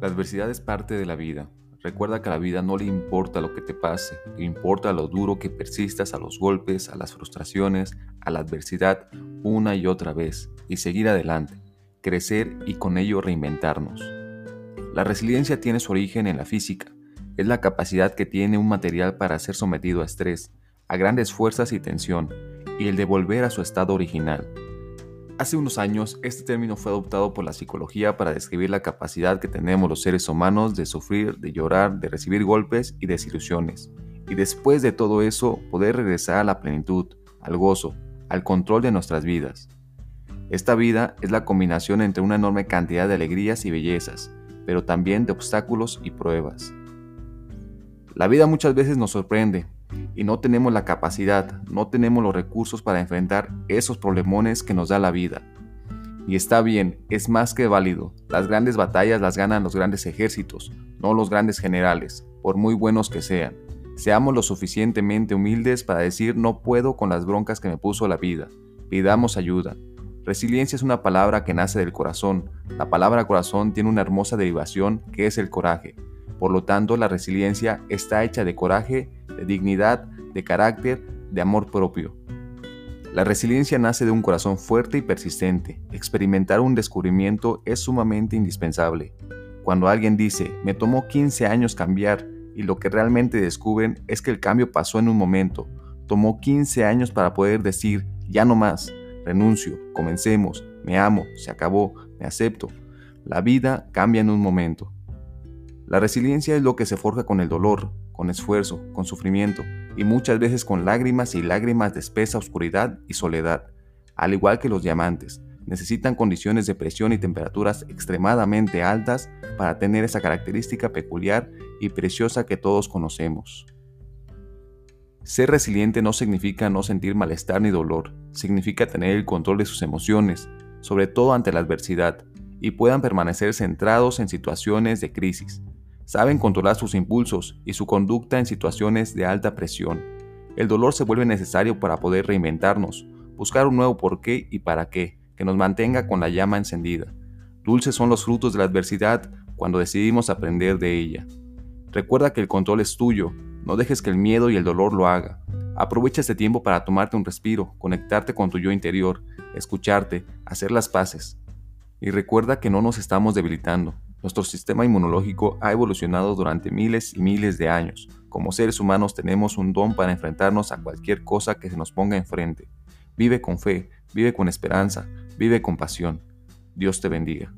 La adversidad es parte de la vida. Recuerda que a la vida no le importa lo que te pase, le importa lo duro que persistas a los golpes, a las frustraciones, a la adversidad una y otra vez y seguir adelante, crecer y con ello reinventarnos. La resiliencia tiene su origen en la física. Es la capacidad que tiene un material para ser sometido a estrés, a grandes fuerzas y tensión, y el de volver a su estado original, Hace unos años, este término fue adoptado por la psicología para describir la capacidad que tenemos los seres humanos de sufrir, de llorar, de recibir golpes y desilusiones, y después de todo eso poder regresar a la plenitud, al gozo, al control de nuestras vidas. Esta vida es la combinación entre una enorme cantidad de alegrías y bellezas, pero también de obstáculos y pruebas. La vida muchas veces nos sorprende, y no tenemos la capacidad, no tenemos los recursos para enfrentar esos problemones que nos da la vida. Y está bien, es más que válido. Las grandes batallas las ganan los grandes ejércitos, no los grandes generales, por muy buenos que sean. Seamos lo suficientemente humildes para decir no puedo con las broncas que me puso la vida. Pidamos ayuda. Resiliencia es una palabra que nace del corazón. La palabra corazón tiene una hermosa derivación que es el coraje. Por lo tanto, la resiliencia está hecha de coraje, de dignidad, de carácter, de amor propio. La resiliencia nace de un corazón fuerte y persistente. Experimentar un descubrimiento es sumamente indispensable. Cuando alguien dice, me tomó 15 años cambiar, y lo que realmente descubren es que el cambio pasó en un momento. Tomó 15 años para poder decir, ya no más, renuncio, comencemos, me amo, se acabó, me acepto. La vida cambia en un momento. La resiliencia es lo que se forja con el dolor, con esfuerzo, con sufrimiento y muchas veces con lágrimas y lágrimas de espesa oscuridad y soledad. Al igual que los diamantes, necesitan condiciones de presión y temperaturas extremadamente altas para tener esa característica peculiar y preciosa que todos conocemos. Ser resiliente no significa no sentir malestar ni dolor, significa tener el control de sus emociones, sobre todo ante la adversidad, y puedan permanecer centrados en situaciones de crisis, Saben controlar sus impulsos y su conducta en situaciones de alta presión. El dolor se vuelve necesario para poder reinventarnos, buscar un nuevo por qué y para qué, que nos mantenga con la llama encendida. Dulces son los frutos de la adversidad cuando decidimos aprender de ella. Recuerda que el control es tuyo, no dejes que el miedo y el dolor lo haga. Aprovecha este tiempo para tomarte un respiro, conectarte con tu yo interior, escucharte, hacer las paces. Y recuerda que no nos estamos debilitando, nuestro sistema inmunológico ha evolucionado durante miles y miles de años. Como seres humanos tenemos un don para enfrentarnos a cualquier cosa que se nos ponga enfrente. Vive con fe, vive con esperanza, vive con pasión. Dios te bendiga.